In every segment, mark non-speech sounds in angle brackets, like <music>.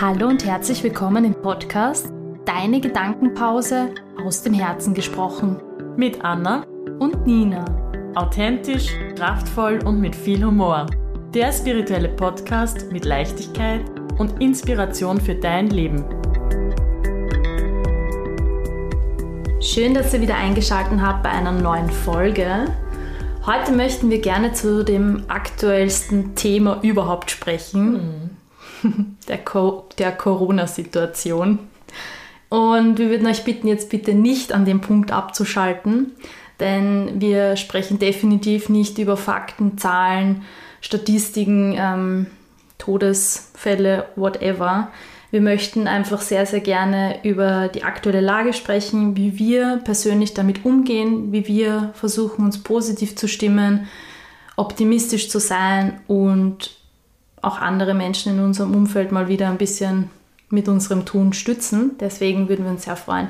Hallo und herzlich willkommen im Podcast Deine Gedankenpause aus dem Herzen gesprochen. Mit Anna Und Nina. authentisch, kraftvoll und mit viel Humor. Der spirituelle Podcast mit Leichtigkeit und Inspiration für dein Leben. Schön, dass ihr wieder eingeschaltet habt bei einer neuen Folge. Heute möchten wir gerne zu dem aktuellsten Thema überhaupt sprechen, <laughs> der, Co der Corona-Situation. Und wir würden euch bitten, jetzt bitte nicht an dem Punkt abzuschalten, denn wir sprechen definitiv nicht über Fakten, Zahlen, Statistiken, ähm, Todesfälle, whatever. Wir möchten einfach sehr, sehr gerne über die aktuelle Lage sprechen, wie wir persönlich damit umgehen, wie wir versuchen, uns positiv zu stimmen, optimistisch zu sein und auch andere Menschen in unserem Umfeld mal wieder ein bisschen mit unserem Tun stützen. Deswegen würden wir uns sehr freuen,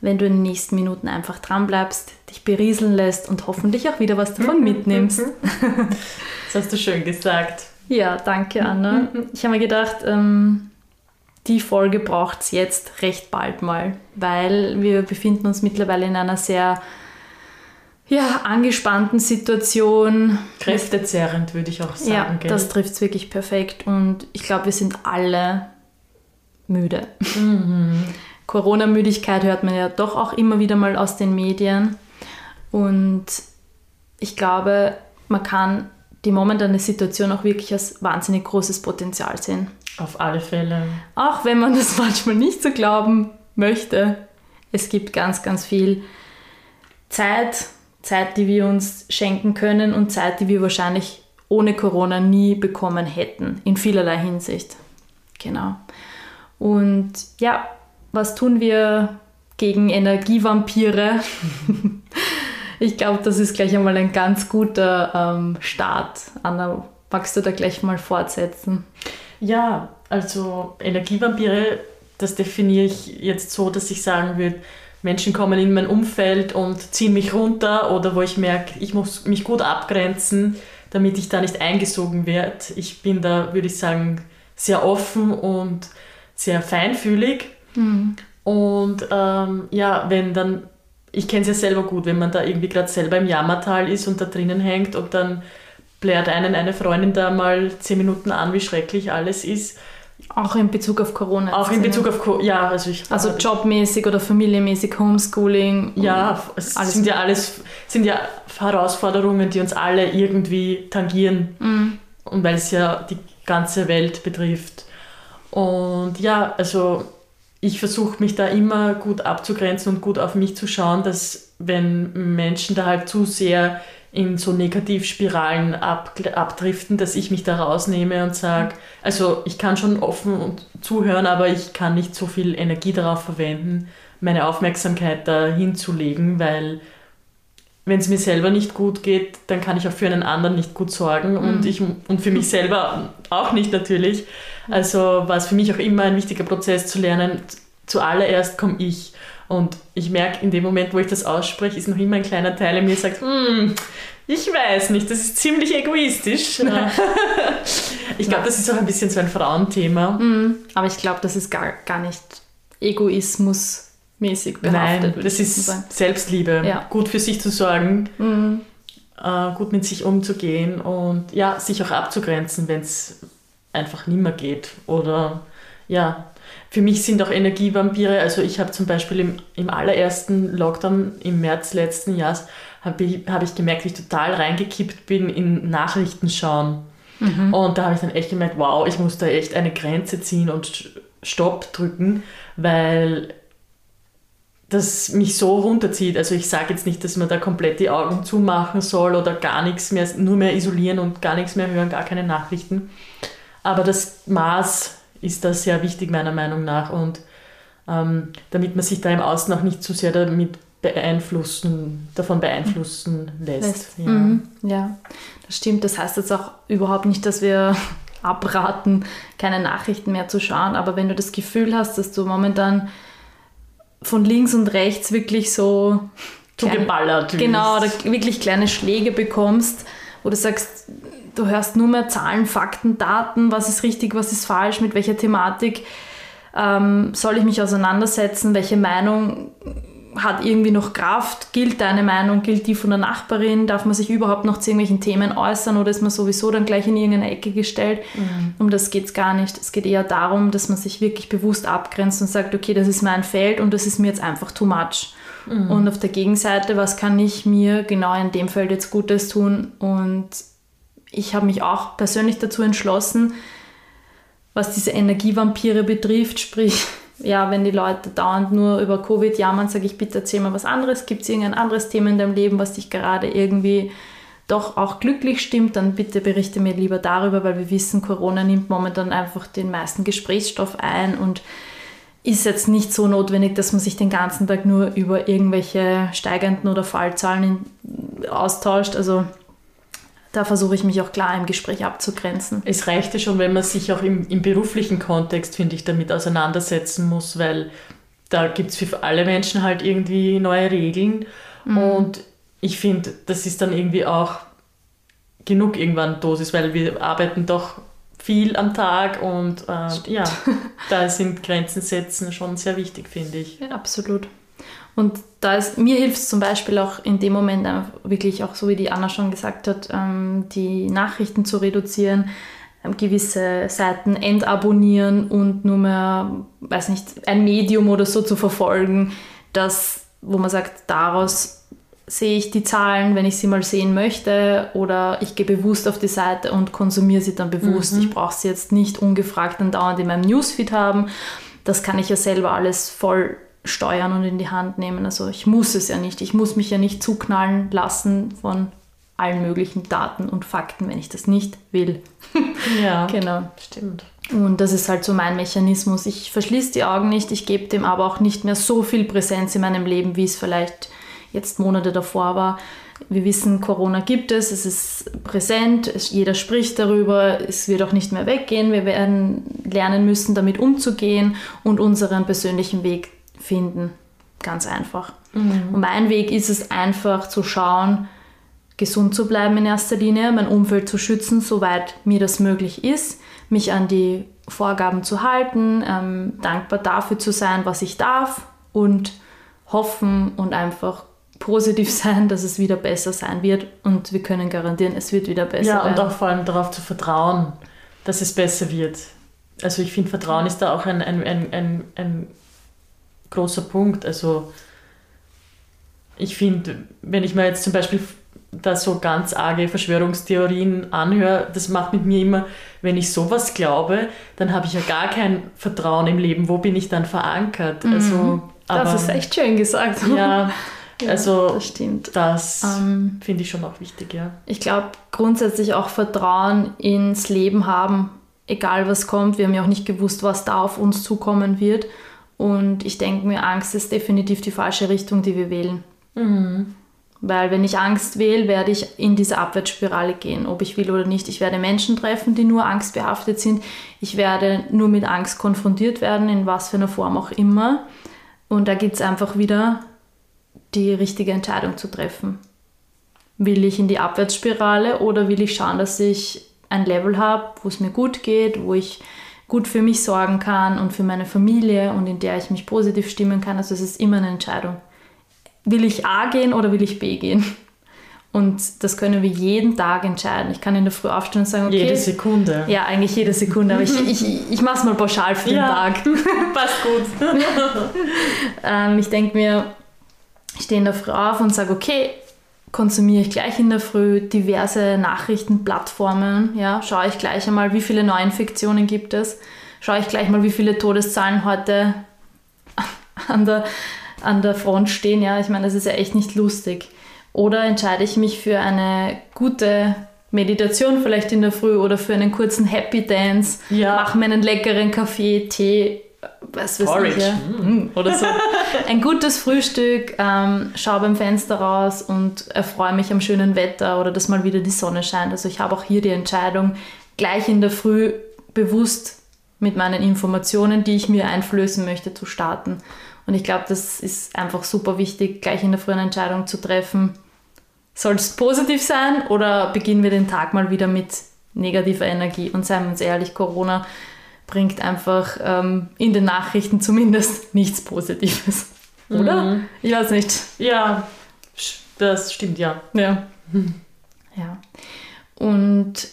wenn du in den nächsten Minuten einfach dran bleibst, dich berieseln lässt und hoffentlich auch wieder was davon <laughs> mitnimmst. <laughs> Das hast du schön gesagt. Ja, danke, Anna. <laughs> Ich habe mir gedacht, ähm, die Folge braucht es jetzt recht bald mal, weil wir befinden uns mittlerweile in einer sehr ja, angespannten Situation. Kräftezerrend würde ich auch sagen. Ja, gell? das trifft es wirklich perfekt und ich glaube, wir sind alle müde. Corona-Müdigkeit hört man ja doch auch immer wieder mal aus den Medien und ich glaube, man kann die momentane Situation auch wirklich als wahnsinnig großes Potenzial sehen. Auf alle Fälle. Auch wenn man das <laughs> manchmal nicht so glauben möchte. Es gibt ganz, ganz viel Zeit, Zeit, die wir uns schenken können und Zeit, die wir wahrscheinlich ohne Corona nie bekommen hätten, in vielerlei Hinsicht. Genau. Und ja, was tun wir gegen Energievampire? <laughs> ich glaube, das ist gleich einmal ein ganz guter ähm, Start. Anna, magst du da gleich mal fortsetzen? Ja, also Energievampire, das definiere ich jetzt so, dass ich sagen würde, Menschen kommen in mein Umfeld und ziehen mich runter oder wo ich merke, ich muss mich gut abgrenzen, damit ich da nicht eingesogen werde. Ich bin da, würde ich sagen, sehr offen und sehr feinfühlig. Und ähm, ja, wenn dann, ich kenne es ja selber gut, wenn man da irgendwie gerade selber im Jammertal ist und da drinnen hängt und dann blärt einen eine Freundin da mal zehn Minuten an, wie schrecklich alles ist. Auch in Bezug auf Corona. Auch in ne? Bezug auf, Co- ja, also ich Also jobmäßig oder familienmäßig, Homeschooling. Ja, es Alles sind ja alles sind ja Herausforderungen, die uns alle irgendwie tangieren. Mhm. Und weil es ja die ganze Welt betrifft. Und ja, also ich versuche mich da immer gut abzugrenzen und gut auf mich zu schauen, dass wenn Menschen da halt zu sehr in so Negativspiralen ab, abdriften, dass ich mich da rausnehme und sage, also ich kann schon offen und zuhören, aber ich kann nicht so viel Energie darauf verwenden, meine Aufmerksamkeit da hinzulegen, weil wenn es mir selber nicht gut geht, dann kann ich auch für einen anderen nicht gut sorgen und, ich, und für mich selber auch nicht natürlich. Also war es für mich auch immer ein wichtiger Prozess zu lernen, zuallererst komme ich. Und ich merke, in dem Moment, wo ich das ausspreche, ist noch immer ein kleiner Teil in mir, sagt, hm, ich weiß nicht, das ist ziemlich egoistisch. <laughs> ich glaube, das ist auch ein bisschen so ein Frauenthema. Mhm. Aber ich glaube, das ist gar, gar nicht egoismusmäßig behaftet. Nein, das ist sagen. Selbstliebe. Ja. Gut für sich zu sorgen, Mhm. äh, gut mit sich umzugehen und ja, sich auch abzugrenzen, wenn es einfach nicht mehr geht. Oder ja, für mich sind auch Energievampire, also ich habe zum Beispiel im, im allerersten Lockdown im März letzten Jahres, habe ich, hab ich gemerkt, wie ich total reingekippt bin in Nachrichten schauen. Und da habe ich dann echt gemerkt, wow, ich muss da echt eine Grenze ziehen und Stopp drücken, weil das mich so runterzieht. Also ich sage jetzt nicht, dass man da komplett die Augen zumachen soll oder gar nichts mehr, nur mehr isolieren und gar nichts mehr hören, gar keine Nachrichten. Aber das Maß ist da sehr wichtig meiner Meinung nach und ähm, damit man sich da im Außen auch nicht zu sehr damit beeinflussen, davon beeinflussen lässt. Lässt. Ja. Mhm. ja, das stimmt. Das heißt jetzt auch überhaupt nicht, dass wir <laughs> abraten, keine Nachrichten mehr zu schauen. Aber wenn du das Gefühl hast, dass du momentan von links und rechts wirklich so Zugeballert. wirst. Genau, oder wirklich kleine Schläge bekommst, wo du sagst, du hörst nur mehr Zahlen, Fakten, Daten, was ist richtig, was ist falsch, mit welcher Thematik ähm, soll ich mich auseinandersetzen, welche Meinung hat irgendwie noch Kraft, gilt deine Meinung, gilt die von der Nachbarin, darf man sich überhaupt noch zu irgendwelchen Themen äußern oder ist man sowieso dann gleich in irgendeine Ecke gestellt? Mhm. Um das geht es gar nicht. Es geht eher darum, dass man sich wirklich bewusst abgrenzt und sagt, okay, das ist mein Feld und das ist mir jetzt einfach too much. Mhm. Und auf der Gegenseite, was kann ich mir genau in dem Feld jetzt Gutes tun? Und ich habe mich auch persönlich dazu entschlossen, was diese Energievampire betrifft, sprich, ja, wenn die Leute dauernd nur über Covid jammern, sage ich, bitte erzähl mal was anderes. Gibt es irgendein anderes Thema in deinem Leben, was dich gerade irgendwie doch auch glücklich stimmt, dann bitte berichte mir lieber darüber, weil wir wissen, Corona nimmt momentan einfach den meisten Gesprächsstoff ein und ist jetzt nicht so notwendig, dass man sich den ganzen Tag nur über irgendwelche steigenden oder Fallzahlen austauscht. Also da versuche ich mich auch klar im Gespräch abzugrenzen. Es reicht ja schon, wenn man sich auch im, im beruflichen Kontext, finde ich, damit auseinandersetzen muss, weil da gibt es für alle Menschen halt irgendwie neue Regeln. Mhm. Und ich finde, das ist dann irgendwie auch genug irgendwann Dosis, weil wir arbeiten doch viel am Tag und äh, ja, <laughs> da sind Grenzen setzen schon sehr wichtig, finde ich. Ja, absolut. Und da ist, mir hilft es zum Beispiel auch in dem Moment wirklich auch, so wie die Anna schon gesagt hat, ähm, die Nachrichten zu reduzieren, ähm, gewisse Seiten entabonnieren und nur mehr, weiß nicht, ein Medium oder so zu verfolgen, das, wo man sagt, daraus sehe ich die Zahlen, wenn ich sie mal sehen möchte, oder ich gehe bewusst auf die Seite und konsumiere sie dann bewusst. Mhm. Ich brauche sie jetzt nicht ungefragt dann dauernd in meinem Newsfeed haben. Das kann ich ja selber alles voll steuern und in die Hand nehmen. Also ich muss es ja nicht. Ich muss mich ja nicht zuknallen lassen von allen möglichen Daten und Fakten, wenn ich das nicht will. <laughs> Ja, genau. Stimmt. Und das ist halt so mein Mechanismus. Ich verschließe die Augen nicht, ich gebe dem aber auch nicht mehr so viel Präsenz in meinem Leben, wie es vielleicht jetzt Monate davor war. Wir wissen, Corona gibt es, es ist präsent, es, jeder spricht darüber, es wird auch nicht mehr weggehen. Wir werden lernen müssen, damit umzugehen und unseren persönlichen Weg finden. Ganz einfach. Mhm. Und mein Weg ist es einfach zu schauen, gesund zu bleiben in erster Linie, mein Umfeld zu schützen, soweit mir das möglich ist, mich an die Vorgaben zu halten, ähm, dankbar dafür zu sein, was ich darf und hoffen und einfach positiv <laughs> sein, dass es wieder besser sein wird und wir können garantieren, es wird wieder besser Ja, und werden. auch vor allem darauf zu vertrauen, dass es besser wird. Also ich finde, Vertrauen ist da auch ein, ein, ein, ein, ein großer Punkt. Also ich finde, wenn ich mir jetzt zum Beispiel da so ganz arge Verschwörungstheorien anhöre, das macht mit mir immer, wenn ich sowas glaube, dann habe ich ja gar kein Vertrauen im Leben. Wo bin ich dann verankert? Mhm. Also, aber, das ist echt schön gesagt. <laughs> Ja, also das stimmt. Das ähm, finde ich schon auch wichtig, ja. Ich glaube grundsätzlich auch Vertrauen ins Leben haben, egal was kommt. Wir haben ja auch nicht gewusst, was da auf uns zukommen wird. Und ich denke mir, Angst ist definitiv die falsche Richtung, die wir wählen. Mhm. Weil wenn ich Angst wähle, werde ich in diese Abwärtsspirale gehen, ob ich will oder nicht. Ich werde Menschen treffen, die nur angstbehaftet sind. Ich werde nur mit Angst konfrontiert werden, in was für einer Form auch immer. Und da gibt es einfach wieder die richtige Entscheidung zu treffen. Will ich in die Abwärtsspirale oder will ich schauen, dass ich ein Level habe, wo es mir gut geht, wo ich gut für mich sorgen kann und für meine Familie und in der ich mich positiv stimmen kann. Also es ist immer eine Entscheidung. Will ich A gehen oder will ich B gehen? Und das können wir jeden Tag entscheiden. Ich kann in der Früh aufstehen und sagen, okay. Jede Sekunde. Ja, eigentlich jede Sekunde. Aber ich, <laughs> ich, ich mache es mal pauschal für den ja, Tag. <laughs> Passt gut. <laughs> ähm, ich denke mir, ich stehe in der Früh auf und sage, okay, konsumiere ich gleich in der Früh diverse Nachrichtenplattformen. Ja, schaue ich gleich einmal, wie viele Neuinfektionen gibt es. Schaue ich gleich mal, wie viele Todeszahlen heute <laughs> an der, an der Front stehen. Ja, ich meine, das ist ja echt nicht lustig. Oder entscheide ich mich für eine gute Meditation vielleicht in der Früh oder für einen kurzen Happy Dance, ja. mache mir einen leckeren Kaffee, Tee, was weiß ich, ja. mm. oder so. <laughs> Ein gutes Frühstück, ähm, schaue beim Fenster raus und erfreue mich am schönen Wetter oder dass mal wieder die Sonne scheint. Also ich habe auch hier die Entscheidung, gleich in der Früh bewusst mit meinen Informationen, die ich mir einflößen möchte, zu starten. Und ich glaube, das ist einfach super wichtig, gleich in der Früh eine Entscheidung zu treffen. Soll es positiv sein oder beginnen wir den Tag mal wieder mit negative Energie. Und seien wir uns ehrlich, Corona bringt einfach ähm, in den Nachrichten zumindest nichts Positives. Oder? Mhm. Ich weiß nicht. Ja, das stimmt, ja. Ja. <laughs> Ja. Und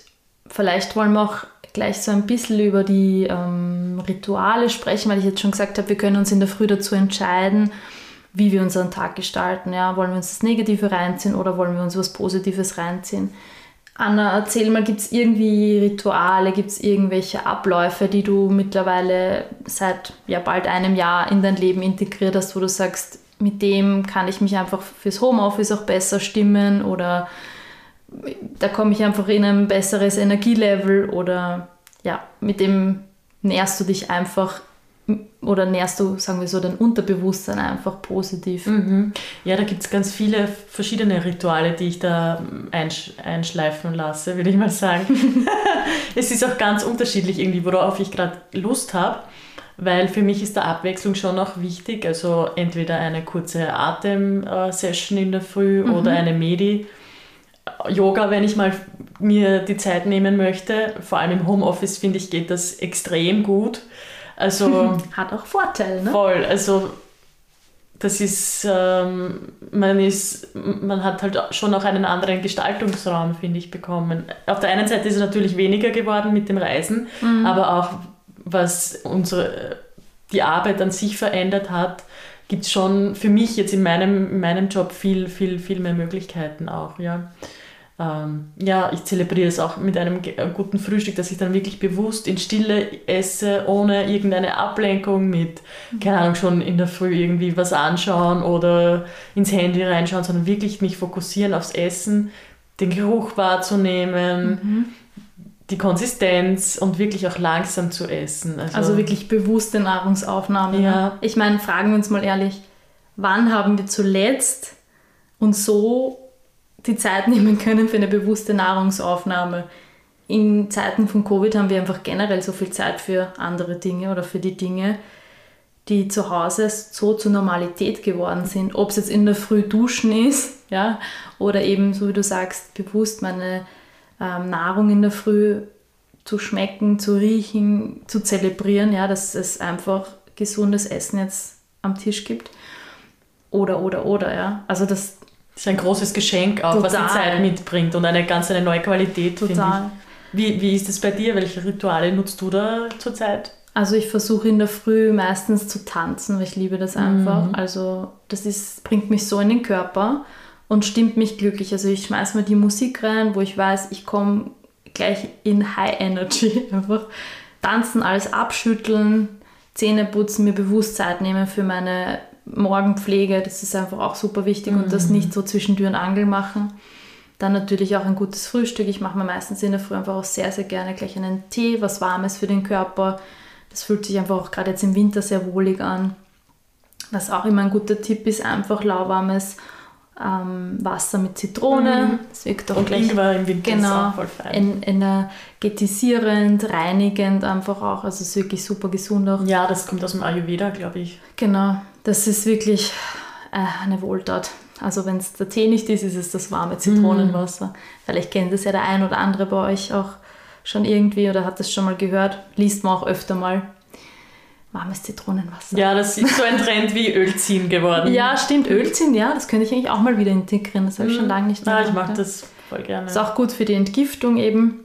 vielleicht wollen wir auch gleich so ein bisschen über die ähm, Rituale sprechen, weil ich jetzt schon gesagt habe, wir können uns in der Früh dazu entscheiden, wie wir unseren Tag gestalten. Ja? Wollen wir uns das Negative reinziehen oder wollen wir uns was Positives reinziehen? Anna, erzähl mal, gibt es irgendwie Rituale, gibt es irgendwelche Abläufe, die du mittlerweile seit ja, bald einem Jahr in dein Leben integriert hast, wo du sagst, mit dem kann ich mich einfach fürs Homeoffice auch besser stimmen oder da komme ich einfach in ein besseres Energielevel oder ja, mit dem nährst du dich einfach oder nährst du, sagen wir so, dein Unterbewusstsein einfach positiv? Mhm. Ja, da gibt es ganz viele verschiedene Rituale, die ich da einsch einschleifen lasse, würde ich mal sagen. <laughs> es ist auch ganz unterschiedlich irgendwie, worauf ich gerade Lust habe, weil für mich ist da Abwechslung schon auch wichtig. Also entweder eine kurze Atem-Session in der Früh mhm. oder eine Medi. Yoga, wenn ich mal mir die Zeit nehmen möchte. Vor allem im Homeoffice finde ich, geht das extrem gut also <laughs> hat auch Vorteile, ne? Voll. Also das ist, ähm, man ist, man hat halt schon auch einen anderen Gestaltungsraum, finde ich, bekommen. Auf der einen Seite ist es natürlich weniger geworden mit dem Reisen, mhm. aber auch was unsere, die Arbeit an sich verändert hat, gibt es schon für mich jetzt in meinem, in meinem Job viel, viel, viel mehr Möglichkeiten auch, ja ähm, ja, ich zelebriere es auch mit einem äh, guten Frühstück, dass ich dann wirklich bewusst in Stille esse, ohne irgendeine Ablenkung mit, keine Ahnung, schon in der Früh irgendwie was anschauen oder ins Handy reinschauen, sondern wirklich mich fokussieren aufs Essen, den Geruch wahrzunehmen. Mhm. Die Konsistenz und wirklich auch langsam zu essen. Also, also wirklich bewusste Nahrungsaufnahme. Ne? Ja. Ich meine, fragen wir uns mal ehrlich, wann haben wir zuletzt uns so die Zeit nehmen können für eine bewusste Nahrungsaufnahme. In Zeiten von Covid haben wir einfach generell so viel Zeit für andere Dinge oder für die Dinge, die zu Hause so zur Normalität geworden sind. Ob es jetzt in der Früh duschen ist, ja, oder eben, so wie du sagst, bewusst meine ähm, Nahrung in der Früh zu schmecken, zu riechen, zu zelebrieren, ja, dass es einfach gesundes Essen jetzt am Tisch gibt. Oder, oder, oder, ja. Also das, das ist ein großes Geschenk auch, Total. was die Zeit mitbringt und eine ganz eine neue Qualität, ich. Wie, wie ist es bei dir? Welche Rituale nutzt du da zurzeit? Also ich versuche in der Früh meistens zu tanzen, weil ich liebe das einfach. Mhm. Also das ist, bringt mich so in den Körper und stimmt mich glücklich. Also ich schmeiße mir die Musik rein, wo ich weiß, ich komme gleich in High Energy. <laughs> Einfach tanzen, alles abschütteln, Zähne putzen, mir bewusst Zeit nehmen für meine Morgenpflege, das ist einfach auch super wichtig mhm. und das mhm. nicht so zwischen Tür und Angel machen. Dann natürlich auch ein gutes Frühstück. Ich mache mir meistens in der Früh einfach auch sehr, sehr gerne gleich einen Tee, was Warmes für den Körper. Das fühlt sich einfach auch gerade jetzt im Winter sehr wohlig an. Was auch immer ein guter Tipp ist, einfach lauwarmes ähm, Wasser mit Zitrone. Mhm. Das wirkt auch Und gleich, Ingwer im Winter genau, voll fein. energetisierend, reinigend einfach auch. Also es ist wirklich super gesund auch. Ja, das kommt aus dem Ayurveda, glaube ich. Genau, das ist wirklich äh, eine Wohltat. Also wenn es der Tee nicht ist, ist es das warme Zitronenwasser. Mm. Vielleicht kennt es ja der ein oder andere bei euch auch schon irgendwie oder hat das schon mal gehört. Liest man auch öfter mal. Warmes Zitronenwasser. Ja, das ist so ein Trend wie Ölziehen geworden. ja, stimmt. Ölziehen, ja, das könnte ich eigentlich auch mal wieder integrieren. Das habe ich mm. schon lange nicht mehr Ja, ich mag das voll gerne. Ist auch gut für die Entgiftung eben.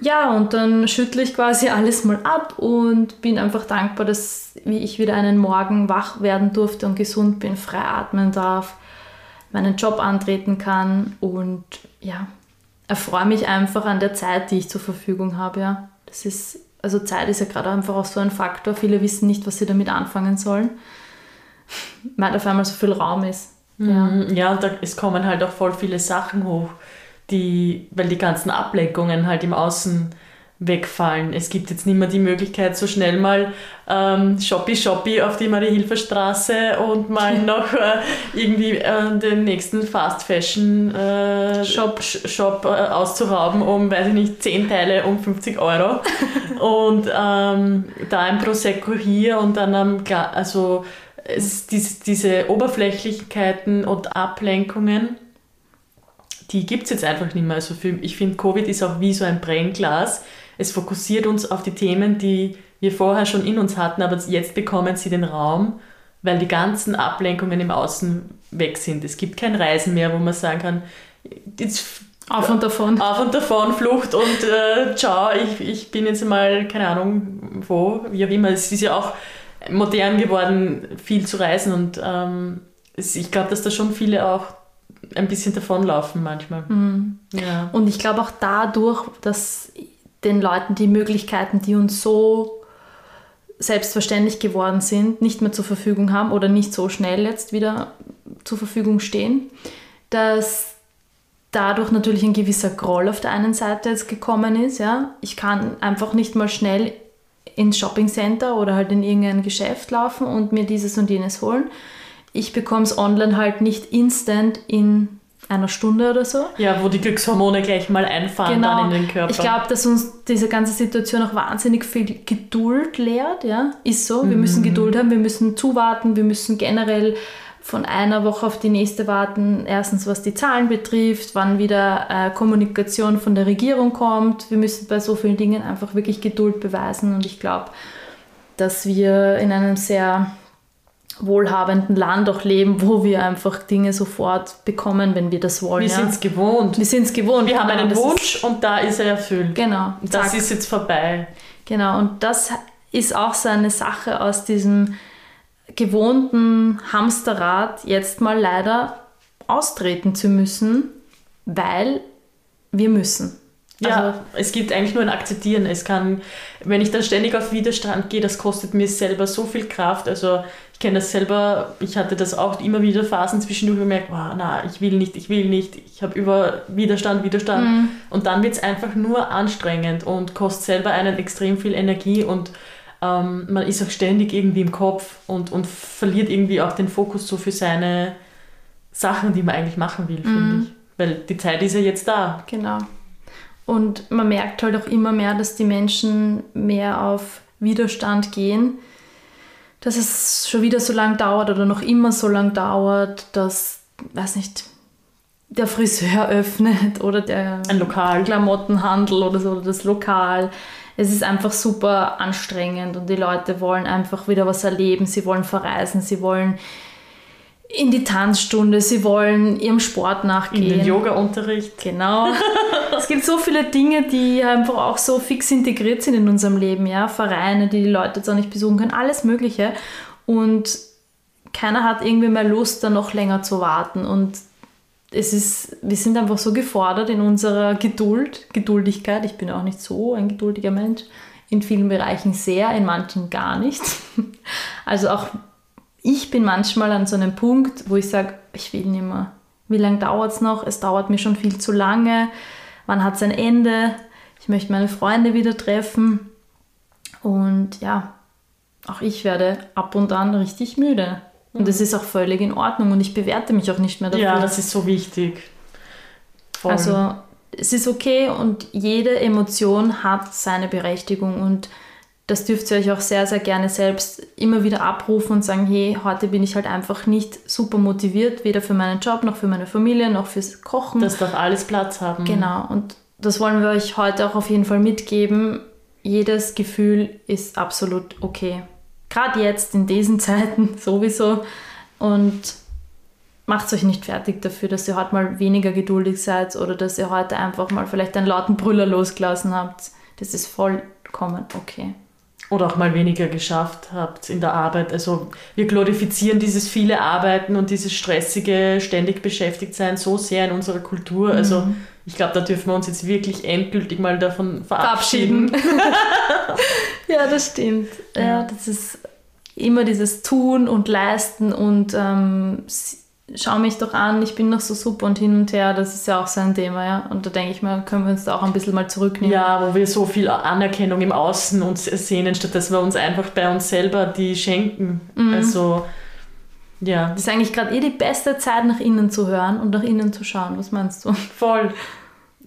Ja, und dann schüttle ich quasi alles mal ab und bin einfach dankbar, dass wie ich wieder einen Morgen wach werden durfte und gesund bin, frei atmen darf, meinen Job antreten kann und ja, erfreue mich einfach an der Zeit, die ich zur Verfügung habe. Ja. Das ist, also Zeit ist ja gerade einfach auch so ein Faktor. Viele wissen nicht, was sie damit anfangen sollen, <laughs> weil auf einmal so viel Raum ist. Ja, mhm. ja und da, es kommen halt auch voll viele Sachen hoch die, weil die ganzen Ablenkungen halt im Außen wegfallen. Es gibt jetzt nicht mehr die Möglichkeit, so schnell mal ähm, Shoppi Shoppi auf die Marie-Hilfer-Straße und mal <laughs> noch äh, irgendwie äh, den nächsten Fast Fashion äh, Shop, Shop äh, auszurauben um, weiß ich nicht, 10 Teile um 50 Euro. <laughs> und ähm, da ein Prosecco hier und dann am, also es, diese, diese Oberflächlichkeiten und Ablenkungen die gibt es jetzt einfach nicht mehr. Also für, ich finde, Covid ist auch wie so ein Brennglas. Es fokussiert uns auf die Themen, die wir vorher schon in uns hatten, aber jetzt bekommen sie den Raum, weil die ganzen Ablenkungen im Außen weg sind. Es gibt kein Reisen mehr, wo man sagen kann, jetzt auf und davon. Auf und davon, Flucht und äh, ciao, ich, ich bin jetzt mal, keine Ahnung, wo, wie auch immer. Es ist ja auch modern geworden, viel zu reisen und ähm, ich glaube, dass da schon viele auch ein bisschen davonlaufen manchmal. Mhm. Ja. Und ich glaube auch dadurch, dass den Leuten die Möglichkeiten, die uns so selbstverständlich geworden sind, nicht mehr zur Verfügung haben oder nicht so schnell jetzt wieder zur Verfügung stehen, dass dadurch natürlich ein gewisser Groll auf der einen Seite jetzt gekommen ist. Ja? Ich kann einfach nicht mal schnell ins Shoppingcenter oder halt in irgendein Geschäft laufen und mir dieses und jenes holen. Ich bekomme es online halt nicht instant in einer Stunde oder so. Ja, wo die Glückshormone gleich mal einfahren genau. dann in den Körper. Ich glaube, dass uns diese ganze Situation auch wahnsinnig viel Geduld lehrt, ja. Ist so. Wir mhm. müssen Geduld haben, wir müssen zuwarten, wir müssen generell von einer Woche auf die nächste warten. Erstens, was die Zahlen betrifft, wann wieder äh, Kommunikation von der Regierung kommt. Wir müssen bei so vielen Dingen einfach wirklich Geduld beweisen. Und ich glaube, dass wir in einem sehr wohlhabenden Land auch leben, wo wir einfach Dinge sofort bekommen, wenn wir das wollen. Wir ja. sind es gewohnt. Wir sind es gewohnt. Wir genau, haben einen Wunsch und da ist er erfüllt. Genau. Das zack. ist jetzt vorbei. Genau, und das ist auch so eine Sache aus diesem gewohnten Hamsterrad jetzt mal leider austreten zu müssen, weil wir müssen. Ja, also, es gibt eigentlich nur ein Akzeptieren. Es kann, wenn ich dann ständig auf Widerstand gehe, das kostet mir selber so viel Kraft. Also ich kenne das selber, ich hatte das auch immer wieder Phasen zwischendurch gemerkt, wow, na, ich will nicht, ich will nicht, ich habe über Widerstand, Widerstand. Mhm. Und dann wird es einfach nur anstrengend und kostet selber einen extrem viel Energie und ähm, man ist auch ständig irgendwie im Kopf und, und verliert irgendwie auch den Fokus so für seine Sachen, die man eigentlich machen will, finde mhm. ich. Weil die Zeit ist ja jetzt da. Genau. Und man merkt halt auch immer mehr, dass die Menschen mehr auf Widerstand gehen, dass es schon wieder so lang dauert oder noch immer so lang dauert, dass, weiß nicht, der Friseur <laughs> öffnet oder der Ein Lokal. Klamottenhandel oder so, oder das Lokal. Es ist einfach super anstrengend und die Leute wollen einfach wieder was erleben, sie wollen verreisen, sie wollen in die Tanzstunde, sie wollen ihrem Sport nachgehen. In den Yoga-Unterricht. Genau. <laughs> es gibt so viele Dinge, die einfach auch so fix integriert sind in unserem Leben, ja. Vereine, die die Leute jetzt auch nicht besuchen können, alles Mögliche. Und keiner hat irgendwie mehr Lust, da noch länger zu warten. Und es ist, wir sind einfach so gefordert in unserer Geduld, Geduldigkeit. Ich bin auch nicht so ein geduldiger Mensch. In vielen Bereichen sehr, in manchen gar nicht. <laughs> Also auch ich bin manchmal an so einem Punkt, wo ich sage, ich will nicht mehr. Wie lange dauert es noch? Es dauert mir schon viel zu lange. Wann hat es ein Ende? Ich möchte meine Freunde wieder treffen. Und ja, auch ich werde ab und an richtig müde. Und das ist auch völlig in Ordnung und ich bewerte mich auch nicht mehr dafür. Ja, das ist so wichtig. Voll. Also es ist okay und jede Emotion hat seine Berechtigung und das dürft ihr euch auch sehr, sehr gerne selbst immer wieder abrufen und sagen, hey, heute bin ich halt einfach nicht super motiviert, weder für meinen Job noch für meine Familie noch fürs Kochen. Das darf alles Platz haben. Genau, und das wollen wir euch heute auch auf jeden Fall mitgeben. Jedes Gefühl ist absolut okay gerade jetzt in diesen <laughs> Zeiten sowieso. Und macht euch nicht fertig dafür, dass ihr heute mal weniger geduldig seid oder dass ihr heute einfach mal vielleicht einen lauten Brüller losgelassen habt. Das ist vollkommen okay. Oder auch mal weniger geschafft habt in der Arbeit. Also wir glorifizieren dieses viele Arbeiten und dieses stressige, ständig beschäftigt sein so sehr in unserer Kultur. Also mhm. ich glaube, da dürfen wir uns jetzt wirklich endgültig mal davon verabschieden. verabschieden. <laughs> ja, das stimmt. Ja, das ist immer dieses Tun und Leisten und ähm, schau mich doch an, ich bin noch so super und hin und her, das ist ja auch so ein Thema, ja. Und da denke ich mal, können wir uns da auch ein bisschen mal zurücknehmen. Ja, wo wir so viel Anerkennung im Außen uns sehnen, statt dass wir uns einfach bei uns selber die schenken. Mhm. Also, ja. Das ist eigentlich gerade eh die beste Zeit, nach innen zu hören und nach innen zu schauen. Was meinst du? Voll.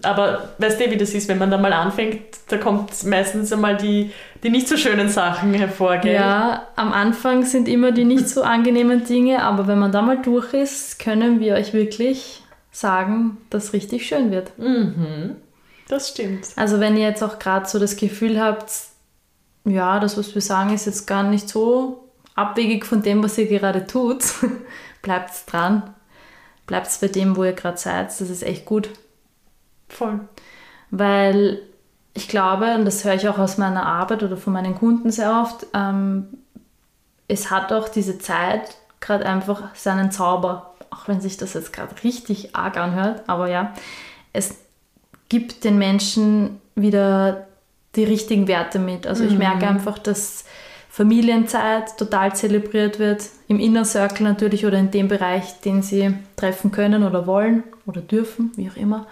Aber weißt du, wie das ist, wenn man da mal anfängt, da kommt meistens einmal die, die nicht so schönen Sachen hervor. Gell? Ja, am Anfang sind immer die nicht so angenehmen Dinge, aber wenn man da mal durch ist, können wir euch wirklich sagen, dass richtig schön wird. Mhm. Das stimmt. Also wenn ihr jetzt auch gerade so das Gefühl habt, ja, das, was wir sagen, ist jetzt gar nicht so abwegig von dem, was ihr gerade tut, <laughs> bleibt dran. Bleibt bei dem, wo ihr gerade seid. Das ist echt gut. Voll. Weil ich glaube, und das höre ich auch aus meiner Arbeit oder von meinen Kunden sehr oft, ähm, es hat auch diese Zeit gerade einfach seinen Zauber. Auch wenn sich das jetzt gerade richtig arg anhört, aber ja, es gibt den Menschen wieder die richtigen Werte mit. Also ich Mhm. merke einfach, dass Familienzeit total zelebriert wird, im Inner Circle natürlich oder in dem Bereich, den sie treffen können oder wollen oder dürfen, wie auch immer.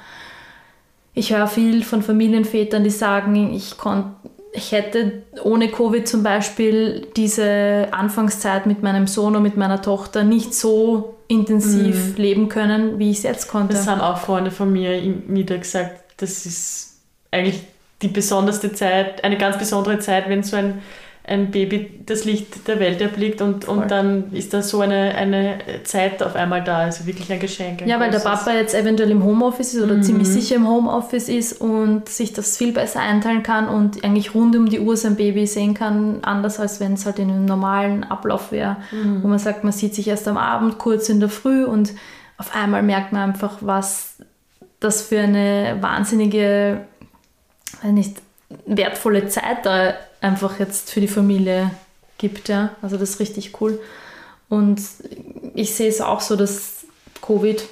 Ich höre viel von Familienvätern, die sagen, ich, konnt, ich hätte ohne Covid zum Beispiel diese Anfangszeit mit meinem Sohn und mit meiner Tochter nicht so intensiv leben können, wie ich es jetzt konnte. Das haben auch Freunde von mir wieder gesagt, das ist eigentlich die besonderste Zeit, eine ganz besondere Zeit, wenn so ein, ein Baby das Licht der Welt erblickt und, Voll. und dann ist da so eine, eine Zeit auf einmal da, also wirklich ein Geschenk. ein Ja, weil der. Papa jetzt eventuell im Homeoffice ist oder Mhm. ziemlich sicher im Homeoffice ist und sich das viel besser einteilen kann und eigentlich rund um die Uhr sein Baby sehen kann, anders als wenn es halt in einem normalen Ablauf wäre, Mhm. wo man sagt, man sieht sich erst am Abend, kurz in der Früh und auf einmal merkt man einfach, was das für eine wahnsinnige, weiß nicht, wertvolle Zeit da einfach jetzt für die Familie gibt. Ja? Also das ist richtig cool. Und ich sehe es auch so, dass Covid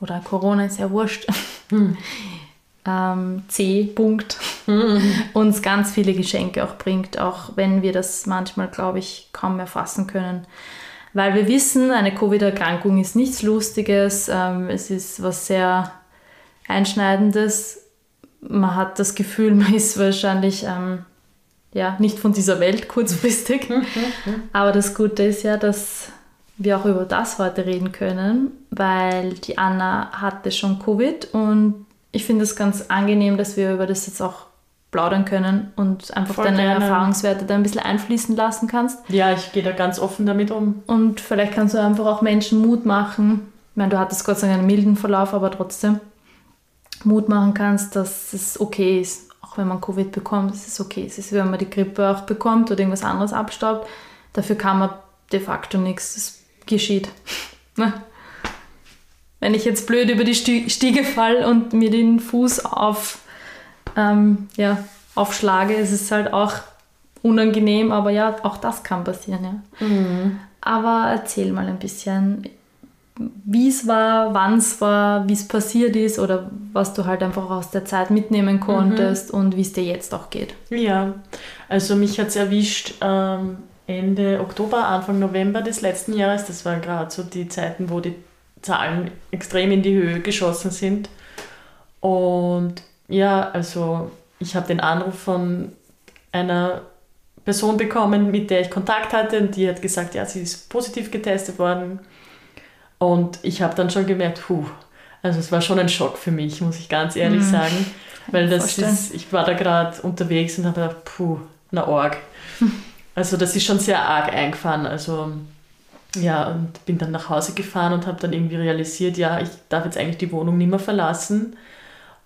oder Corona ist ja wurscht. <laughs> ähm, C. Punkt uns ganz viele Geschenke auch bringt, auch wenn wir das manchmal, glaube ich, kaum mehr fassen können. Weil wir wissen, eine Covid-Erkrankung ist nichts Lustiges, ähm, es ist was sehr Einschneidendes. Man hat das Gefühl, <laughs> man ist wahrscheinlich ähm, ja, nicht von dieser Welt <laughs> kurzfristig. Aber das Gute ist ja, dass wir auch über das heute reden können, weil die Anna hatte schon Covid und ich finde es ganz angenehm, dass wir über das jetzt auch plaudern können und einfach Voll deine gerne. Erfahrungswerte da ein bisschen einfließen lassen kannst. Ja, ich gehe da ganz offen damit um. Und vielleicht kannst du einfach auch Menschen Mut machen. Ich meine, du hattest Gott sei Dank einen milden Verlauf, aber trotzdem Mut machen kannst, dass es okay ist. Auch wenn man Covid bekommt, es ist okay. Es ist, wenn man die Grippe auch bekommt oder irgendwas anderes abstaubt. Dafür kann man de facto nichts. Es geschieht. <laughs> Ne? Wenn ich jetzt blöd über die Sti- Stiege fall und mir den Fuß auf, ähm, ja, aufschlage, ist es halt auch unangenehm, aber ja, auch das kann passieren, ja. Aber erzähl mal ein bisschen, wie es war, wann es war, wie es passiert ist oder was du halt einfach aus der Zeit mitnehmen konntest und wie es dir jetzt auch geht. Ja, also mich hat es erwischt ähm, Ende Oktober, Anfang November des letzten Jahres. Das waren gerade so die Zeiten, wo die Zahlen extrem in die Höhe geschossen sind. Und ja, also ich habe den Anruf von einer Person bekommen, mit der ich Kontakt hatte und die hat gesagt, ja, sie ist positiv getestet worden. Und ich habe dann schon gemerkt, puh, also es war schon ein Schock für mich, muss ich ganz ehrlich Mhm. sagen. Weil das vorstellen. ist, ich war da gerade unterwegs und habe gedacht, puh, na Org. <laughs> Also das ist schon sehr arg eingefahren. Also ja, und bin dann nach Hause gefahren und habe dann irgendwie realisiert, ja, ich darf jetzt eigentlich die Wohnung nicht mehr verlassen.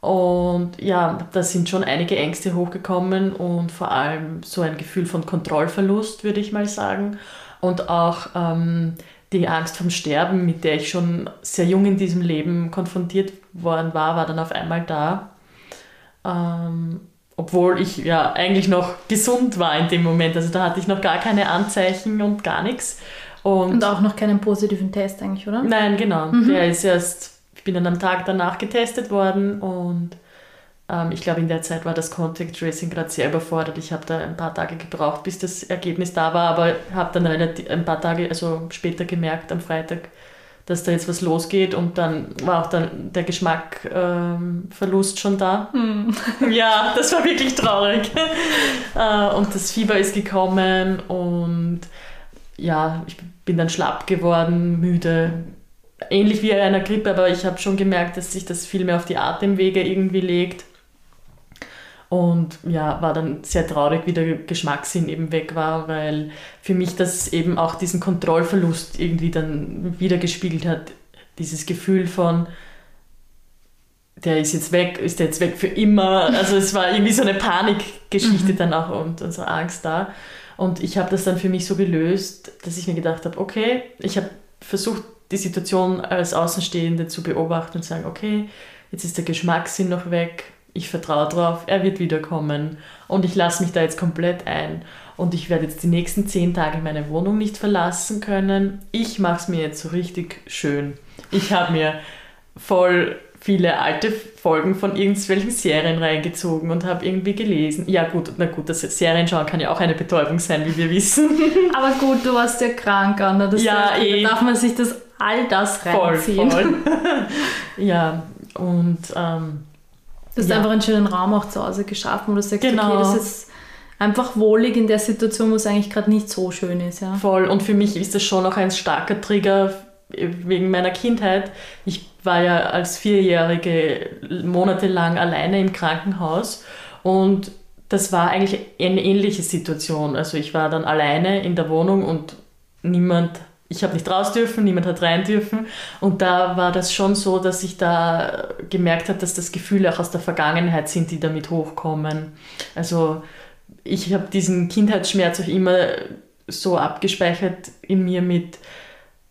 Und ja, da sind schon einige Ängste hochgekommen und vor allem so ein Gefühl von Kontrollverlust, würde ich mal sagen. Und auch ähm, die Angst vom Sterben, mit der ich schon sehr jung in diesem Leben konfrontiert worden war, war dann auf einmal da. Ähm, obwohl ich ja eigentlich noch gesund war in dem Moment. Also da hatte ich noch gar keine Anzeichen und gar nichts. Und, Und auch noch keinen positiven Test eigentlich, oder? Nein, genau. Der ist erst, ich bin dann am Tag danach getestet worden und ich glaube, in der Zeit war das Contact Tracing gerade sehr überfordert. Ich habe da ein paar Tage gebraucht, bis das Ergebnis da war, aber habe dann relativ, ein paar Tage also später gemerkt, am Freitag, dass da jetzt was losgeht und dann war auch dann der Geschmackverlust schon da. <laughs> Ja, das war wirklich traurig. <laughs> Äh, und das Fieber ist gekommen und ja, ich bin dann schlapp geworden, müde. Ähnlich wie einer Grippe, aber ich habe schon gemerkt, dass sich das viel mehr auf die Atemwege irgendwie legt. Und ja, war dann sehr traurig, wie der Geschmackssinn eben weg war, weil für mich das eben auch diesen Kontrollverlust irgendwie dann wieder gespiegelt hat. Dieses Gefühl von, der ist jetzt weg, ist der jetzt weg für immer. Also es war irgendwie so eine Panikgeschichte mhm. dann auch und, und so Angst da. Und ich habe das dann für mich so gelöst, dass ich mir gedacht habe, okay, ich habe versucht, die Situation als Außenstehende zu beobachten und sagen, okay, jetzt ist der Geschmackssinn noch weg, ich vertraue drauf, er wird wiederkommen und ich lasse mich da jetzt komplett ein und ich werde jetzt die nächsten zehn Tage meine Wohnung nicht verlassen können. Ich mache es mir jetzt so richtig schön. Ich habe mir voll viele alte Folgen von irgendwelchen Serien reingezogen und habe irgendwie gelesen. Ja gut, na gut, das Serien schauen kann ja auch eine Betäubung sein, wie wir wissen. <laughs> Aber gut, du warst ja krank, Anna. Das ja, heißt, eh. darf man sich das all das reinziehen. Voll, voll. <laughs> ja, und ähm, Du hast ja. einfach einen schönen Raum auch zu Hause geschaffen, wo du sagst, genau. okay, das ist einfach wohlig in der Situation, wo es eigentlich gerade nicht so schön ist. Ja. Voll. Und für mich ist das schon auch ein starker Trigger wegen meiner Kindheit. Ich war ja als Vierjährige monatelang alleine im Krankenhaus und das war eigentlich eine ähnliche Situation. Also ich war dann alleine in der Wohnung und niemand, ich habe nicht raus dürfen, niemand hat rein dürfen. Und da war das schon so, dass ich da gemerkt habe, dass das Gefühle auch aus der Vergangenheit sind, die damit hochkommen. Also ich habe diesen Kindheitsschmerz auch immer so abgespeichert in mir mit,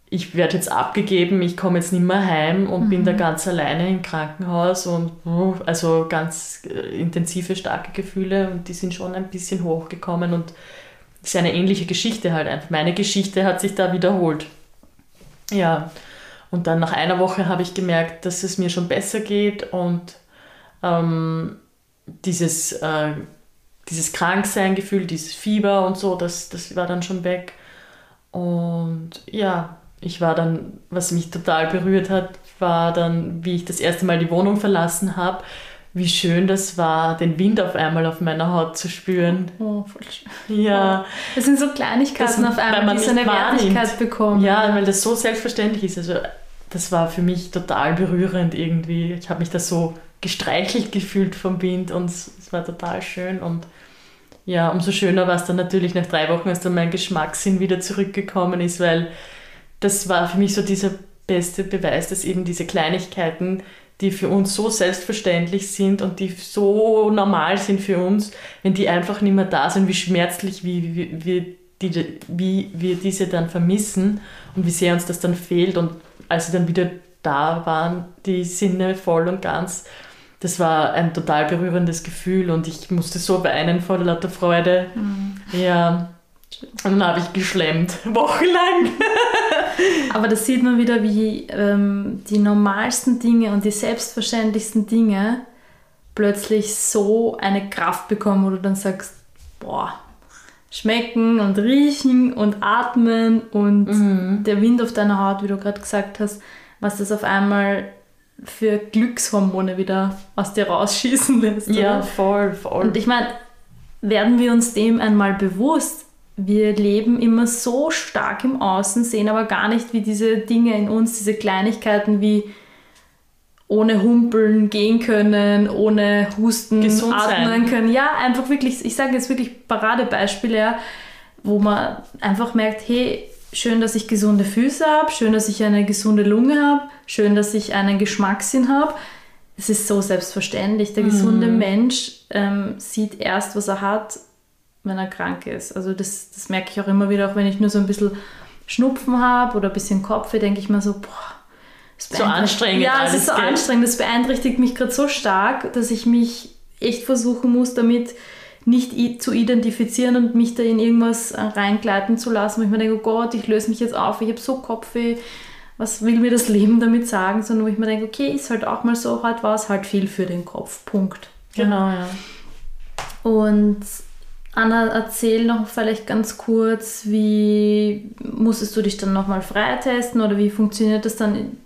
ich werde jetzt abgegeben, ich komme jetzt nicht mehr heim und mhm. bin da mhm. ganz alleine im Krankenhaus und also ganz äh, intensive, starke Gefühle und die sind schon ein bisschen hochgekommen und ist eine ähnliche Geschichte halt einfach. Meine Geschichte hat sich da wiederholt. Ja, und dann nach einer Woche habe ich gemerkt, dass es mir schon besser geht und ähm, dieses, äh, dieses Kranksein-Gefühl, dieses Fieber und so, das, das war dann schon weg. Und ja, ich war dann, was mich total berührt hat, war dann, wie ich das erste Mal die Wohnung verlassen habe, wie schön das war, den Wind auf einmal auf meiner Haut zu spüren. Oh, voll schön. Ja. Das sind so Kleinigkeiten das, auf einmal, die so eine Wertigkeit bekommen. Ja, weil das so selbstverständlich ist. Also das war für mich total berührend irgendwie. Ich habe mich da so gestreichelt gefühlt vom Wind und es war total schön und ja, umso schöner war es dann natürlich nach drei Wochen, als dann mein Geschmackssinn wieder zurückgekommen ist, weil das war für mich so dieser beste Beweis, dass eben diese Kleinigkeiten, die für uns so selbstverständlich sind und die so normal sind für uns, wenn die einfach nicht mehr da sind, wie schmerzlich wie, wie, wie, die, wie wir diese dann vermissen und wie sehr uns das dann fehlt. Und als sie dann wieder da waren, die Sinne voll und ganz, das war ein total berührendes Gefühl und ich musste so weinen vor lauter Freude. Mhm. Ja. Und dann habe ich geschlemmt, <laughs> wochenlang. Aber das sieht man wieder, wie ähm, die normalsten Dinge und die selbstverständlichsten Dinge plötzlich so eine Kraft bekommen, wo du dann sagst, boah, schmecken und riechen und atmen und mhm. der Wind auf deiner Haut, wie du gerade gesagt hast, was das auf einmal für Glückshormone wieder aus dir rausschießen lässt. Ja, oder? voll, voll. Und ich meine, werden wir uns dem einmal bewusst, wir leben immer so stark im Außen, sehen aber gar nicht, wie diese Dinge in uns, diese Kleinigkeiten wie ohne Humpeln gehen können, ohne Husten Gesund atmen sein. können. Ja, einfach wirklich, ich sage jetzt wirklich Paradebeispiele, ja, wo man einfach merkt, hey, schön, dass ich gesunde Füße habe, schön, dass ich eine gesunde Lunge habe, schön, dass ich einen Geschmackssinn habe. Es ist so selbstverständlich. Der gesunde mhm. Mensch ähm, sieht erst, was er hat, wenn er krank ist. Also das, das merke ich auch immer wieder, auch wenn ich nur so ein bisschen Schnupfen habe oder ein bisschen Kopfe, denke ich mir so, boah, so anstrengend. Ja, es ist so geht. anstrengend. Das beeinträchtigt mich gerade so stark, dass ich mich echt versuchen muss, damit nicht zu identifizieren und mich da in irgendwas äh, reingleiten zu lassen, wo ich mir denke, oh Gott, ich löse mich jetzt auf, ich habe so Kopfweh, was will mir das Leben damit sagen, sondern wo ich mir denke, okay, ist halt auch mal so, halt war es halt viel für den Kopf, Punkt. Genau, ja. Und Anna, erzähl noch vielleicht ganz kurz, wie musstest du dich dann nochmal freitesten oder wie funktioniert das dann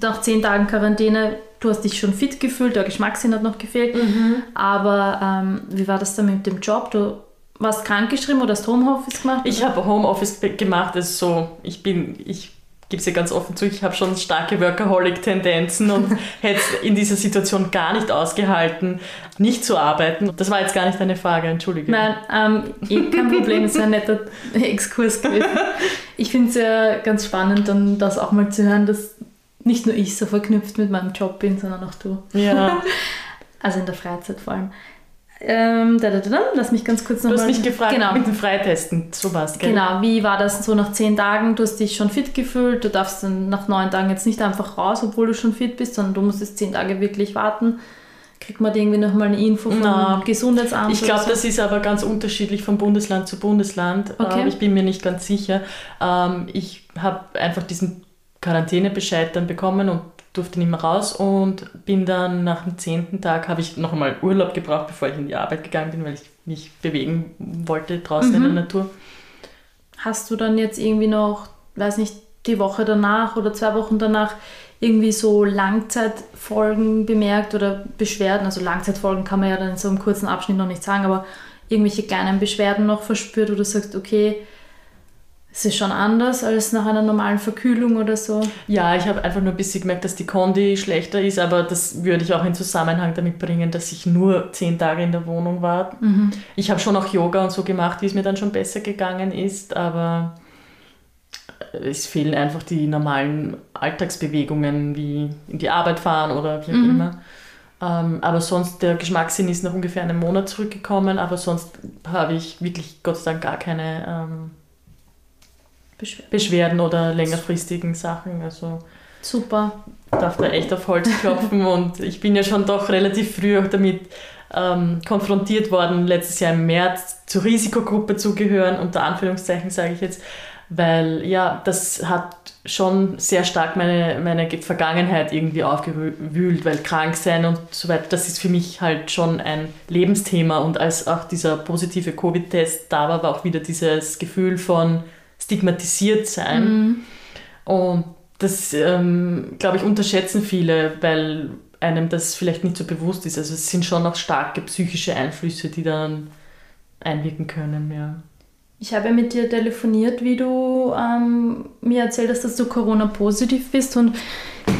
nach zehn Tagen Quarantäne? Du hast dich schon fit gefühlt, der Geschmackssinn hat noch gefehlt, mhm. aber ähm, wie war das dann mit dem Job? Du warst krankgeschrieben oder hast Homeoffice gemacht? Ich habe Homeoffice gemacht, also so, ich bin, ich gebe es ja ganz offen zu, ich habe schon starke Workaholic-Tendenzen und <laughs> hätte es in dieser Situation gar nicht ausgehalten, nicht zu arbeiten. Das war jetzt gar nicht deine Frage, entschuldige. Nein, ähm, eh, kein Problem, es war ein netter <laughs> Exkurs gewesen. <laughs> Ich finde es ja ganz spannend, dann das auch mal zu hören, dass nicht nur ich so verknüpft mit meinem Job bin, sondern auch du. Ja. also in der Freizeit vor allem. Ähm, da, da, da, lass mich ganz kurz Du nochmal. hast mich gefragt genau. mit dem Freitesten, so was, gell? Genau, wie war das so nach zehn Tagen? Du hast dich schon fit gefühlt, du darfst dann nach neun Tagen jetzt nicht einfach raus, obwohl du schon fit bist, sondern du musstest zehn Tage wirklich warten. Kriegt man da irgendwie nochmal eine Info vom Na, Gesundheitsamt? Ich glaube, so? das ist aber ganz unterschiedlich von Bundesland zu Bundesland. Okay. Äh, Ich bin mir nicht ganz sicher. Ähm, Ich habe einfach diesen Quarantänebescheid dann bekommen und durfte nicht mehr raus und bin dann nach dem zehnten Tag, habe ich noch einmal Urlaub gebraucht, bevor ich in die Arbeit gegangen bin, weil ich mich bewegen wollte draußen in der Natur. Hast du dann jetzt irgendwie noch, weiß nicht, die Woche danach oder zwei Wochen danach irgendwie so Langzeitfolgen bemerkt oder Beschwerden? Also Langzeitfolgen kann man ja dann in so einem kurzen Abschnitt noch nicht sagen, aber irgendwelche kleinen Beschwerden noch verspürt, wo du sagst, okay, es ist schon anders als nach einer normalen Verkühlung oder so. Ja, ich habe einfach nur ein bisschen gemerkt, dass die Kondi schlechter ist, aber das würde ich auch in Zusammenhang damit bringen, dass ich nur zehn Tage in der Wohnung war. Ich habe schon auch Yoga und so gemacht, wie es mir dann schon besser gegangen ist, aber es fehlen einfach die normalen Alltagsbewegungen, wie in die Arbeit fahren oder wie auch immer. Ähm, aber sonst, der Geschmackssinn ist nach ungefähr einem Monat zurückgekommen, aber sonst habe ich wirklich Gott sei Dank gar keine ähm, Beschwerden. Beschwerden oder längerfristigen Sachen. Also Super. darf da echt auf Holz klopfen <laughs> und ich bin ja schon doch relativ früh auch damit ähm, konfrontiert worden, letztes Jahr im März zur Risikogruppe zu gehören, unter Anführungszeichen sage ich jetzt, weil ja, das hat schon sehr stark meine, meine Vergangenheit irgendwie aufgewühlt, weil krank sein und so weiter, das ist für mich halt schon ein Lebensthema und als auch dieser positive Covid-Test da war, war auch wieder dieses Gefühl von stigmatisiert sein. Und das, ähm, glaube ich, unterschätzen viele, weil einem das vielleicht nicht so bewusst ist. Also es sind schon noch starke psychische Einflüsse, die dann einwirken können, ja. Ich habe mit dir telefoniert, wie du ähm, mir erzählt hast, dass du Corona-positiv bist und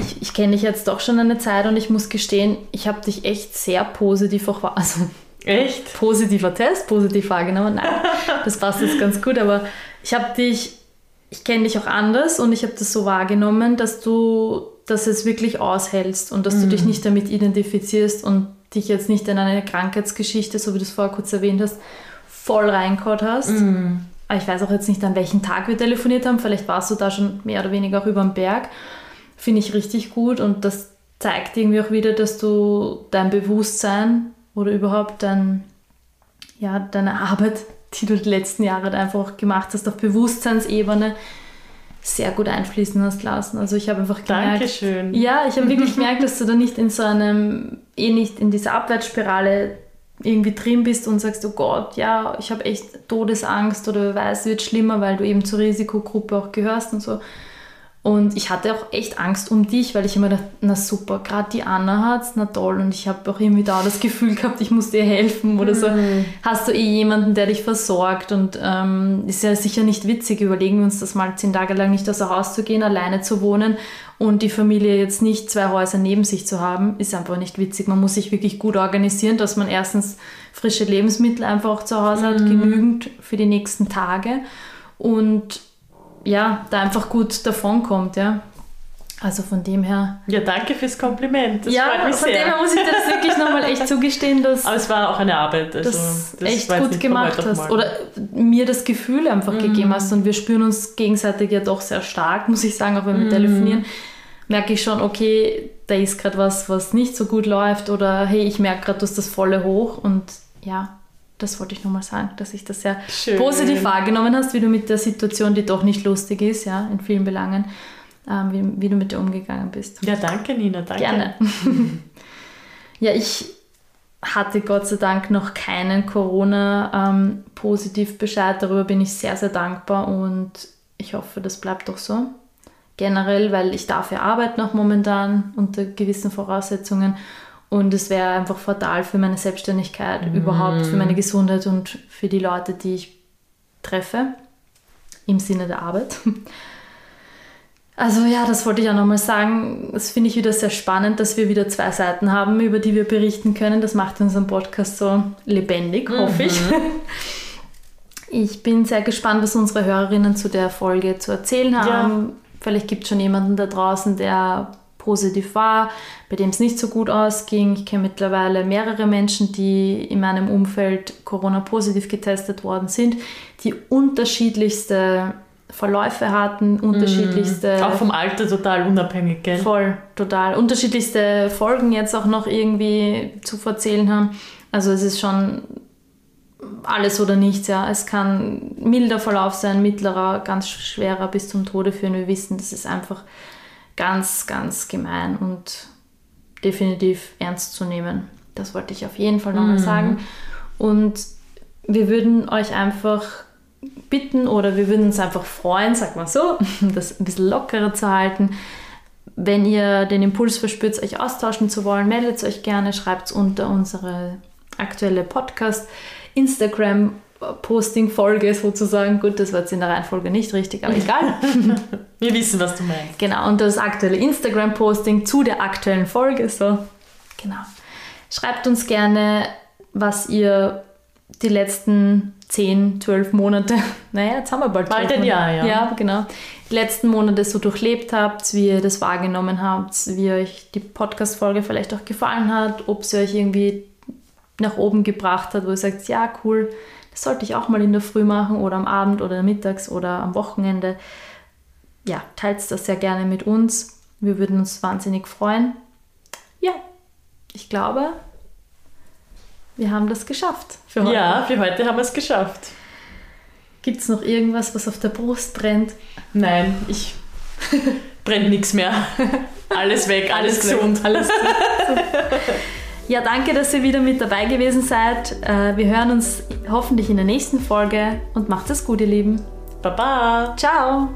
ich, ich kenne dich jetzt doch schon eine Zeit und ich muss gestehen, ich habe dich echt sehr positiv auch wahr, also Echt? positiver Test, positiv wahrgenommen. Nein, <laughs> das passt jetzt ganz gut, aber ich habe dich, ich kenne dich auch anders und ich habe das so wahrgenommen, dass du, dass es wirklich aushältst und dass du dich nicht damit identifizierst und dich jetzt nicht in eine Krankheitsgeschichte, so wie du es vorher kurz erwähnt hast, voll reingehauen hast. Aber ich weiß auch jetzt nicht, an welchem Tag wir telefoniert haben. Vielleicht warst du da schon mehr oder weniger auch über den Berg. Finde ich richtig gut und das zeigt irgendwie auch wieder, dass du dein Bewusstsein oder überhaupt dein, ja, deine Arbeit, die du die letzten Jahre einfach gemacht hast, auf Bewusstseinsebene sehr gut einfließen hast lassen. Also ich habe einfach gemerkt, Dankeschön. ja, ich habe wirklich gemerkt, dass du da nicht in so einem, eh nicht in dieser Abwärtsspirale irgendwie drin bist und sagst, oh Gott, ja, ich habe echt Todesangst oder wer weiß, es wird schlimmer, weil du eben zur Risikogruppe auch gehörst und so. Und ich hatte auch echt Angst um dich, weil ich immer dachte, na super, gerade die Anna hat's, na toll. Und ich habe auch irgendwie da das Gefühl gehabt, ich muss dir helfen oder so. Hast du eh jemanden, der dich versorgt? Und ähm, ist ja sicher nicht witzig, überlegen wir uns das mal zehn Tage lang nicht außer Haus zu gehen, alleine zu wohnen und die Familie jetzt nicht zwei Häuser neben sich zu haben, ist einfach nicht witzig. Man muss sich wirklich gut organisieren, dass man erstens frische Lebensmittel einfach auch zu Hause hat, genügend für die nächsten Tage. Und ja, da einfach gut davonkommt, ja. Also von dem her. Ja, danke fürs Kompliment. Das ja, freut mich von dem sehr. her muss ich das wirklich nochmal echt <laughs> zugestehen, dass Aber es war auch eine Arbeit. Also das, das echt gut gemacht hast. Oder mir das Gefühl einfach Mhm. gegeben hast. Und wir spüren uns gegenseitig ja doch sehr stark, muss ich sagen, auch wenn wir Mhm. telefonieren. Merke ich schon, okay, da ist gerade was, was nicht so gut läuft. Oder hey, ich merke gerade, du hast das volle hoch. Und ja, das wollte ich nochmal sagen, dass ich das sehr Schön. positiv wahrgenommen hast, wie du mit der Situation, die doch nicht lustig ist, ja, in vielen Belangen, ähm, wie, wie du mit der umgegangen bist. Ja, danke, Nina. Danke. Gerne. <laughs> <laughs> ja, ich hatte Gott sei Dank noch keinen Corona-Positivbescheid. Darüber bin ich sehr, sehr dankbar und ich hoffe, das bleibt auch so. Generell, weil ich darf ja arbeiten noch momentan unter gewissen Voraussetzungen und es wäre einfach fatal für meine Selbstständigkeit, überhaupt für meine Gesundheit und für die Leute, die ich treffe, im Sinne der Arbeit. Also ja, das wollte ich auch nochmal sagen. Das finde ich wieder sehr spannend, dass wir wieder zwei Seiten haben, über die wir berichten können. Das macht unseren Podcast so lebendig, hoffe ich. Ich bin sehr gespannt, was unsere Hörerinnen zu der Folge zu erzählen haben. Vielleicht gibt es schon jemanden da draußen, der positiv war, bei dem es nicht so gut ausging. Ich kenne mittlerweile mehrere Menschen, die in meinem Umfeld Corona-positiv getestet worden sind, die unterschiedlichste Verläufe hatten, unterschiedlichste. Mm, auch vom Alter total unabhängig, gell? Voll, total. Unterschiedlichste Folgen jetzt auch noch irgendwie zu erzählen haben. Also es ist schon alles oder nichts, ja. Es kann milder Verlauf sein, mittlerer, ganz schwerer bis zum Tode führen. Wir wissen, das ist einfach ganz, ganz gemein und definitiv ernst zu nehmen. Das wollte ich auf jeden Fall nochmal mhm. sagen. Und wir würden euch einfach bitten oder wir würden uns einfach freuen, sag mal so, <laughs> das ein bisschen lockerer zu halten. Wenn ihr den Impuls verspürt, euch austauschen zu wollen, meldet euch gerne, schreibt es unter unsere aktuelle Podcast, Instagram Posting-Folge sozusagen. Gut, das war jetzt in der Reihenfolge nicht richtig, aber egal. <laughs> Wir wissen, was du meinst. Genau, und das aktuelle Instagram-Posting zu der aktuellen Folge. So, genau. Schreibt uns gerne, was ihr die letzten 10, 12 Monate, <laughs> naja, jetzt haben wir bald. Bald ein Jahr, ja. Ja, genau. Die letzten Monate so durchlebt habt, wie ihr das wahrgenommen habt, wie euch die Podcast-Folge vielleicht auch gefallen hat, ob sie euch irgendwie nach oben gebracht hat, wo ihr sagt, ja, cool, das sollte ich auch mal in der Früh machen oder am Abend oder mittags oder am Wochenende. Ja, teilt das sehr gerne mit uns. Wir würden uns wahnsinnig freuen. Ja, ich glaube, wir haben das geschafft für heute. Ja, für heute haben wir es geschafft. Gibt es noch irgendwas, was auf der Brust brennt? Nein, ich brennt nichts mehr. <laughs> Alles weg, alles, alles gesund. Alles <laughs> Ja, danke, dass ihr wieder mit dabei gewesen seid. Äh, wir hören uns hoffentlich in der nächsten Folge und macht es gut, ihr Lieben. Baba. Ciao.